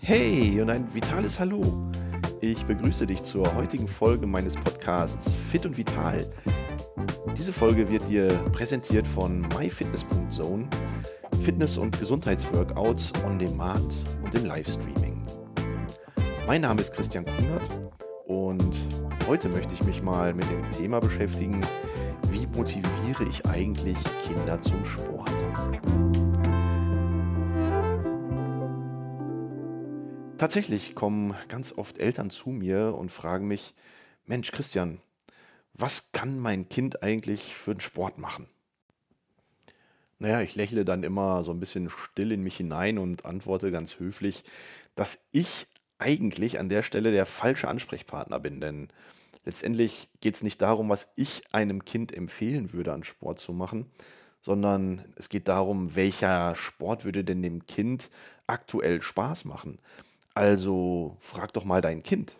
Hey und ein vitales Hallo. Ich begrüße dich zur heutigen Folge meines Podcasts Fit und Vital. Diese Folge wird dir präsentiert von myfitness.zone, Fitness- und Gesundheitsworkouts on Demand und im Livestreaming. Mein Name ist Christian Kunert und heute möchte ich mich mal mit dem Thema beschäftigen, wie motiviere ich eigentlich Kinder zum Sport? Tatsächlich kommen ganz oft Eltern zu mir und fragen mich, Mensch Christian, was kann mein Kind eigentlich für einen Sport machen? Naja, ich lächle dann immer so ein bisschen still in mich hinein und antworte ganz höflich, dass ich eigentlich an der Stelle der falsche Ansprechpartner bin, denn letztendlich geht es nicht darum, was ich einem Kind empfehlen würde, an Sport zu machen, sondern es geht darum, welcher Sport würde denn dem Kind aktuell Spaß machen. Also frag doch mal dein Kind.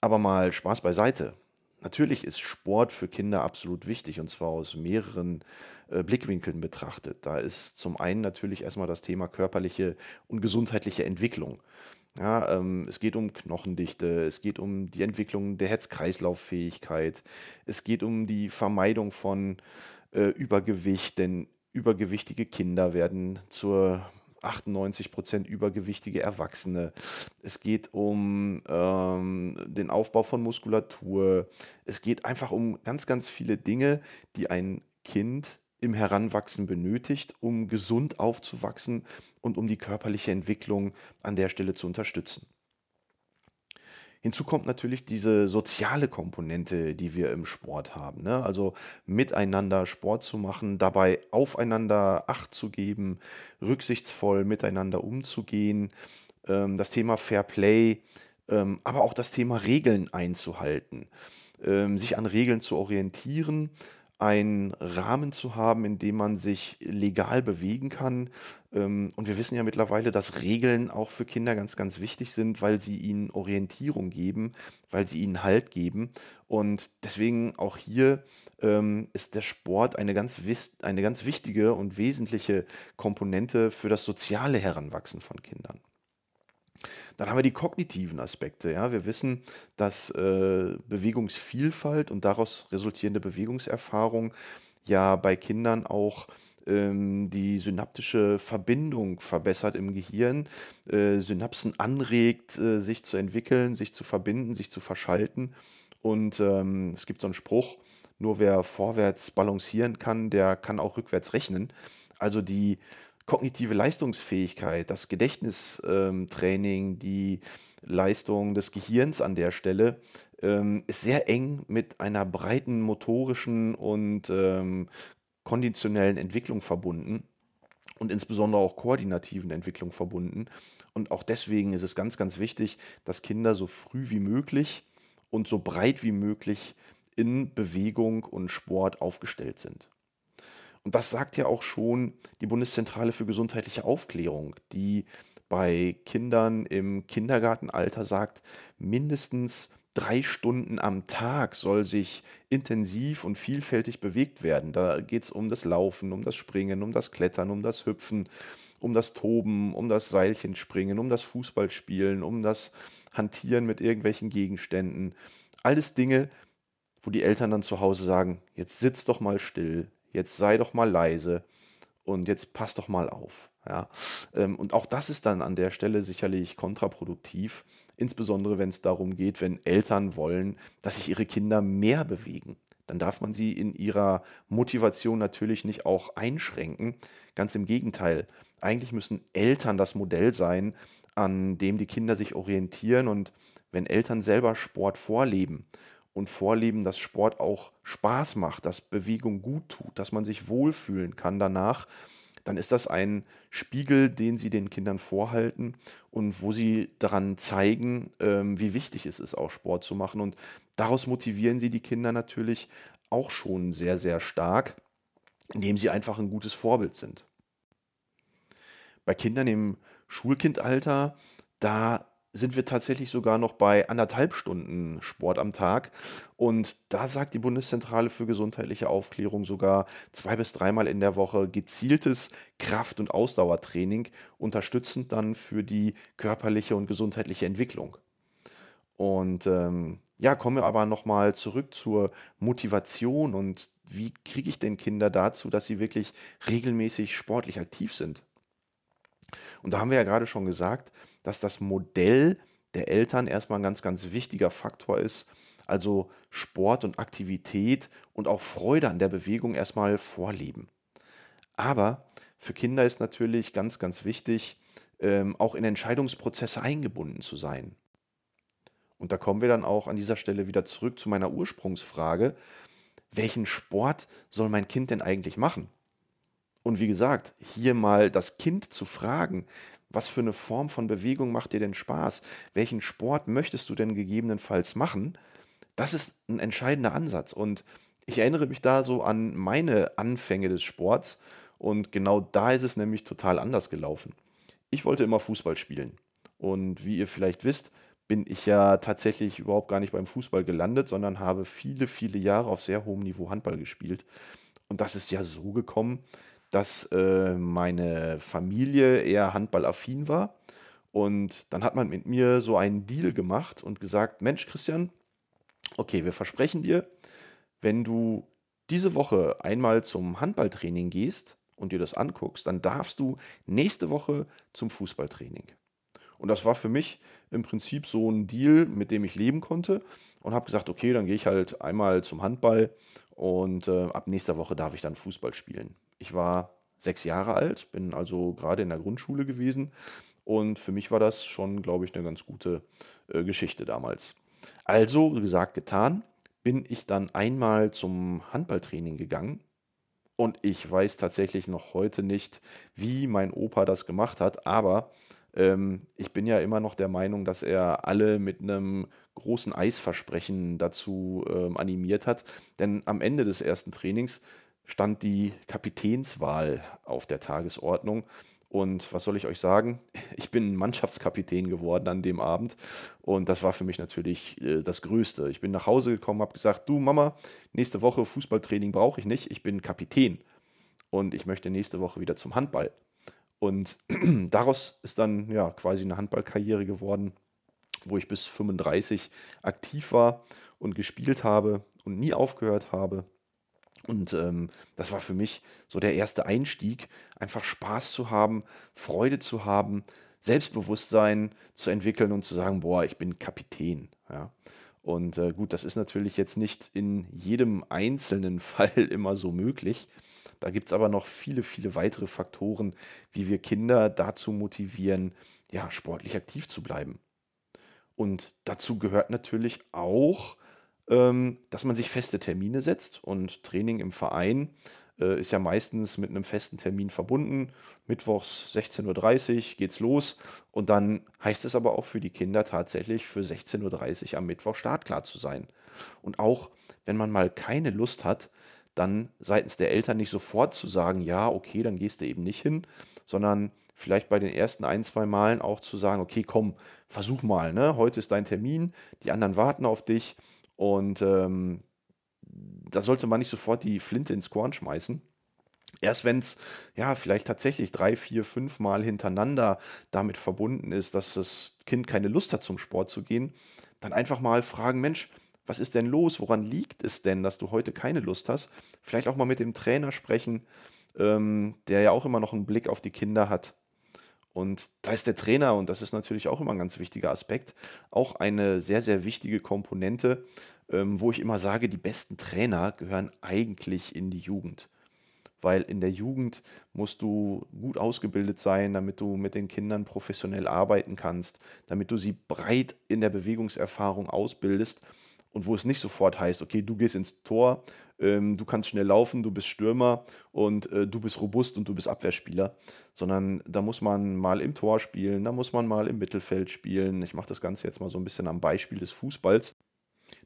Aber mal Spaß beiseite. Natürlich ist Sport für Kinder absolut wichtig und zwar aus mehreren äh, Blickwinkeln betrachtet. Da ist zum einen natürlich erstmal das Thema körperliche und gesundheitliche Entwicklung. Ja, ähm, es geht um Knochendichte, es geht um die Entwicklung der Herz-Kreislauf-Fähigkeit, es geht um die Vermeidung von äh, Übergewicht, denn übergewichtige Kinder werden zur 98 Prozent übergewichtige Erwachsene. Es geht um ähm, den Aufbau von Muskulatur. Es geht einfach um ganz, ganz viele Dinge, die ein Kind im Heranwachsen benötigt, um gesund aufzuwachsen und um die körperliche Entwicklung an der Stelle zu unterstützen. Hinzu kommt natürlich diese soziale Komponente, die wir im Sport haben. Ne? Also miteinander Sport zu machen, dabei aufeinander Acht zu geben, rücksichtsvoll miteinander umzugehen, ähm, das Thema Fair Play, ähm, aber auch das Thema Regeln einzuhalten, ähm, sich an Regeln zu orientieren einen Rahmen zu haben, in dem man sich legal bewegen kann. Ähm, und wir wissen ja mittlerweile, dass Regeln auch für Kinder ganz, ganz wichtig sind, weil sie ihnen Orientierung geben, weil sie ihnen Halt geben. Und deswegen auch hier ähm, ist der Sport eine ganz, eine ganz wichtige und wesentliche Komponente für das soziale Heranwachsen von Kindern. Dann haben wir die kognitiven Aspekte. Ja. Wir wissen, dass äh, Bewegungsvielfalt und daraus resultierende Bewegungserfahrung ja bei Kindern auch ähm, die synaptische Verbindung verbessert im Gehirn, äh, Synapsen anregt, äh, sich zu entwickeln, sich zu verbinden, sich zu verschalten. Und ähm, es gibt so einen Spruch, nur wer vorwärts balancieren kann, der kann auch rückwärts rechnen. Also die kognitive Leistungsfähigkeit, das Gedächtnistraining, ähm, die Leistung des Gehirns an der Stelle ähm, ist sehr eng mit einer breiten motorischen und ähm, konditionellen Entwicklung verbunden und insbesondere auch koordinativen Entwicklung verbunden. Und auch deswegen ist es ganz, ganz wichtig, dass Kinder so früh wie möglich und so breit wie möglich in Bewegung und Sport aufgestellt sind. Und das sagt ja auch schon die Bundeszentrale für gesundheitliche Aufklärung, die bei Kindern im Kindergartenalter sagt, mindestens drei Stunden am Tag soll sich intensiv und vielfältig bewegt werden. Da geht es um das Laufen, um das Springen, um das Klettern, um das Hüpfen, um das Toben, um das Seilchenspringen, um das Fußballspielen, um das Hantieren mit irgendwelchen Gegenständen. Alles Dinge, wo die Eltern dann zu Hause sagen, jetzt sitz doch mal still, jetzt sei doch mal leise und jetzt pass doch mal auf. Ja? Ähm, und auch das ist dann an der Stelle sicherlich kontraproduktiv, insbesondere wenn es darum geht, wenn Eltern wollen, dass sich ihre Kinder mehr bewegen. Dann darf man sie in ihrer Motivation natürlich nicht auch einschränken. Ganz im Gegenteil. Eigentlich müssen Eltern das Modell sein, an dem die Kinder sich orientieren. Und wenn Eltern selber Sport vorleben und vorleben, dass Sport auch Spaß macht, dass Bewegung gut tut, dass man sich wohlfühlen kann danach, dann ist das ein Spiegel, den sie den Kindern vorhalten und wo sie daran zeigen, ähm, wie wichtig es ist, auch Sport zu machen. Und daraus motivieren sie die Kinder natürlich auch schon sehr, sehr stark, indem sie einfach ein gutes Vorbild sind. Bei Kindern im Schulkindalter, da sind wir tatsächlich sogar noch bei anderthalb Stunden Sport am Tag. Und da sagt die Bundeszentrale für gesundheitliche Aufklärung sogar zwei bis dreimal in der Woche gezieltes Kraft- und Ausdauertraining, unterstützend dann für die körperliche und gesundheitliche Entwicklung. Und ähm, ja, kommen wir aber nochmal zurück zur Motivation und wie kriege ich denn Kinder dazu, dass sie wirklich regelmäßig sportlich aktiv sind? Und da haben wir ja gerade schon gesagt, dass das Modell der Eltern erstmal ein ganz, ganz wichtiger Faktor ist. Also Sport und Aktivität und auch Freude an der Bewegung erstmal vorleben. Aber für Kinder ist natürlich ganz, ganz wichtig, ähm, auch in Entscheidungsprozesse eingebunden zu sein. Und da kommen wir dann auch an dieser Stelle wieder zurück zu meiner Ursprungsfrage, welchen Sport soll mein Kind denn eigentlich machen? Und wie gesagt, hier mal das Kind zu fragen, was für eine Form von Bewegung macht dir denn Spaß? Welchen Sport möchtest du denn gegebenenfalls machen? Das ist ein entscheidender Ansatz. Und ich erinnere mich da so an meine Anfänge des Sports. Und genau da ist es nämlich total anders gelaufen. Ich wollte immer Fußball spielen. Und wie ihr vielleicht wisst, bin ich ja tatsächlich überhaupt gar nicht beim Fußball gelandet, sondern habe viele, viele Jahre auf sehr hohem Niveau Handball gespielt. Und das ist ja so gekommen, dass äh, meine Familie eher handballaffin war. Und dann hat man mit mir so einen Deal gemacht und gesagt, Mensch, Christian, okay, wir versprechen dir, wenn du diese Woche einmal zum Handballtraining gehst und dir das anguckst, dann darfst du nächste Woche zum Fußballtraining. Und das war für mich im Prinzip so ein Deal, mit dem ich leben konnte und habe gesagt, okay, dann gehe ich halt einmal zum Handball und äh, ab nächster Woche darf ich dann Fußball spielen. Ich war sechs Jahre alt, bin also gerade in der Grundschule gewesen. Und für mich war das schon, glaube ich, eine ganz gute äh, Geschichte damals. Also, gesagt, getan, bin ich dann einmal zum Handballtraining gegangen. Und ich weiß tatsächlich noch heute nicht, wie mein Opa das gemacht hat, aber ähm, ich bin ja immer noch der Meinung, dass er alle mit einem großen Eisversprechen dazu ähm, animiert hat. Denn am Ende des ersten Trainings stand die Kapitänswahl auf der Tagesordnung. Und was soll ich euch sagen? Ich bin Mannschaftskapitän geworden an dem Abend. Und das war für mich natürlich äh, das Größte. Ich bin nach Hause gekommen, habe gesagt, du Mama, nächste Woche Fußballtraining brauche ich nicht. Ich bin Kapitän. Und ich möchte nächste Woche wieder zum Handball. Und daraus ist dann ja quasi eine Handballkarriere geworden, wo ich bis 35 aktiv war und gespielt habe und nie aufgehört habe. Und ähm, das war für mich so der erste Einstieg, einfach Spaß zu haben, Freude zu haben, Selbstbewusstsein zu entwickeln und zu sagen, boah, ich bin Kapitän. Ja. Und äh, gut, das ist natürlich jetzt nicht in jedem einzelnen Fall immer so möglich. Da gibt es aber noch viele, viele weitere Faktoren, wie wir Kinder dazu motivieren, ja, sportlich aktiv zu bleiben. Und dazu gehört natürlich auch, dass man sich feste Termine setzt und Training im Verein äh, ist ja meistens mit einem festen Termin verbunden. Mittwochs 16.30 Uhr geht's los und dann heißt es aber auch für die Kinder tatsächlich für 16.30 Uhr am Mittwoch startklar zu sein. Und auch wenn man mal keine Lust hat, dann seitens der Eltern nicht sofort zu sagen, ja, okay, dann gehst du eben nicht hin, sondern vielleicht bei den ersten ein, zwei Malen auch zu sagen, okay, komm, versuch mal, ne? Heute ist dein Termin, die anderen warten auf dich und ähm, da sollte man nicht sofort die Flinte ins Korn schmeißen. Erst wenn es ja vielleicht tatsächlich drei, vier, fünf Mal hintereinander damit verbunden ist, dass das Kind keine Lust hat, zum Sport zu gehen, dann einfach mal fragen, Mensch, was ist denn los? Woran liegt es denn, dass du heute keine Lust hast? Vielleicht auch mal mit dem Trainer sprechen, ähm, der ja auch immer noch einen Blick auf die Kinder hat. Und da ist der Trainer, und das ist natürlich auch immer ein ganz wichtiger Aspekt, auch eine sehr, sehr wichtige Komponente, ähm, wo ich immer sage, die besten Trainer gehören eigentlich in die Jugend. Weil in der Jugend musst du gut ausgebildet sein, damit du mit den Kindern professionell arbeiten kannst, damit du sie breit in der Bewegungserfahrung ausbildest und wo es nicht sofort heißt, okay, du gehst ins Tor, ähm, du kannst schnell laufen, du bist Stürmer und äh, du bist robust und du bist Abwehrspieler, sondern da muss man mal im Tor spielen, da muss man mal im Mittelfeld spielen. Ich mache das Ganze jetzt mal so ein bisschen am Beispiel des Fußballs.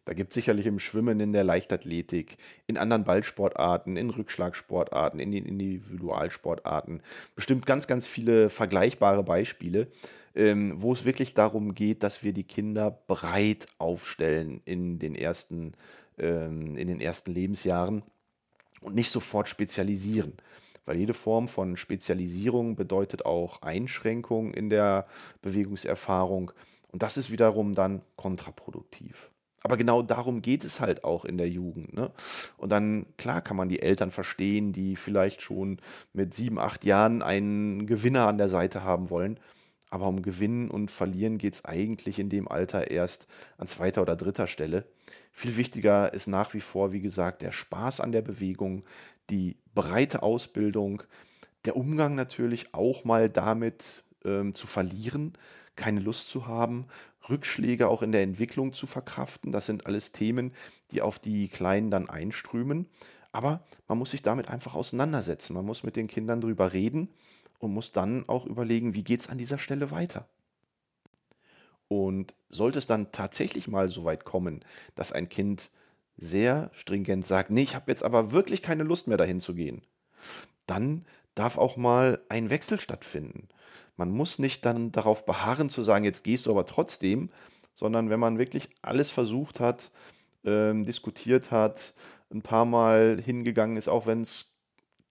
Da gibt es sicherlich im Schwimmen, in der Leichtathletik, in anderen Ballsportarten, in Rückschlagsportarten, in den Individualsportarten bestimmt ganz, ganz viele vergleichbare Beispiele, ähm, wo es wirklich darum geht, dass wir die Kinder breit aufstellen in den ersten, ähm, in den ersten Lebensjahren und nicht sofort spezialisieren. Weil jede Form von Spezialisierung bedeutet auch Einschränkung in der Bewegungserfahrung. Und das ist wiederum dann kontraproduktiv. Aber genau darum geht es halt auch in der Jugend. Ne? Und dann, klar, kann man die Eltern verstehen, die vielleicht schon mit sieben, acht Jahren einen Gewinner an der Seite haben wollen. Aber um Gewinnen und Verlieren geht es eigentlich in dem Alter erst an zweiter oder dritter Stelle. Viel wichtiger ist nach wie vor, wie gesagt, der Spaß an der Bewegung, die breite Ausbildung, der Umgang natürlich auch mal damit ähm, zu verlieren, keine Lust zu haben, Rückschläge auch in der Entwicklung zu verkraften. Das sind alles Themen, die auf die Kleinen dann einströmen. Aber man muss sich damit einfach auseinandersetzen. Man muss mit den Kindern drüber reden und muss dann auch überlegen, wie geht es an dieser Stelle weiter. Und sollte es dann tatsächlich mal so weit kommen, dass ein Kind sehr stringent sagt, nee, ich habe jetzt aber wirklich keine Lust mehr dahin zu gehen, dann darf auch mal ein Wechsel stattfinden. Man muss nicht dann darauf beharren zu sagen, jetzt gehst du aber trotzdem, sondern wenn man wirklich alles versucht hat, ähm, diskutiert hat, ein paar Mal hingegangen ist, auch wenn das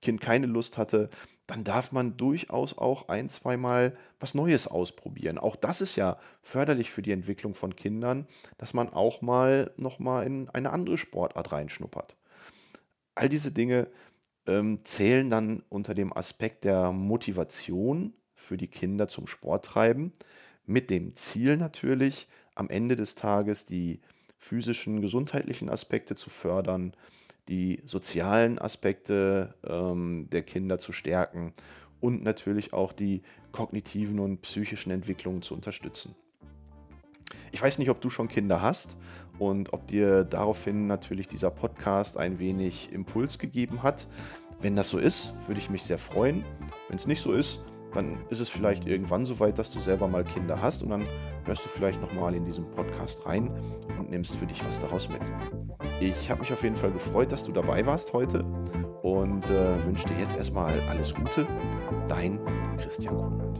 Kind keine Lust hatte, dann darf man durchaus auch ein, zweimal was Neues ausprobieren. Auch das ist ja förderlich für die Entwicklung von Kindern, dass man auch mal nochmal in eine andere Sportart reinschnuppert. All diese Dinge ähm, zählen dann unter dem Aspekt der Motivation für die Kinder zum Sport treiben, mit dem Ziel natürlich, am Ende des Tages die physischen, gesundheitlichen Aspekte zu fördern, die sozialen Aspekte ähm, der Kinder zu stärken und natürlich auch die kognitiven und psychischen Entwicklungen zu unterstützen. Ich weiß nicht, ob du schon Kinder hast und ob dir daraufhin natürlich dieser Podcast ein wenig Impuls gegeben hat. Wenn das so ist, würde ich mich sehr freuen. Wenn es nicht so ist, dann ist es vielleicht irgendwann so weit, dass du selber mal Kinder hast und dann hörst du vielleicht nochmal in diesen Podcast rein und nimmst für dich was daraus mit. Ich habe mich auf jeden Fall gefreut, dass du dabei warst heute und äh, wünsche dir jetzt erstmal alles Gute. Dein Christian Kunert.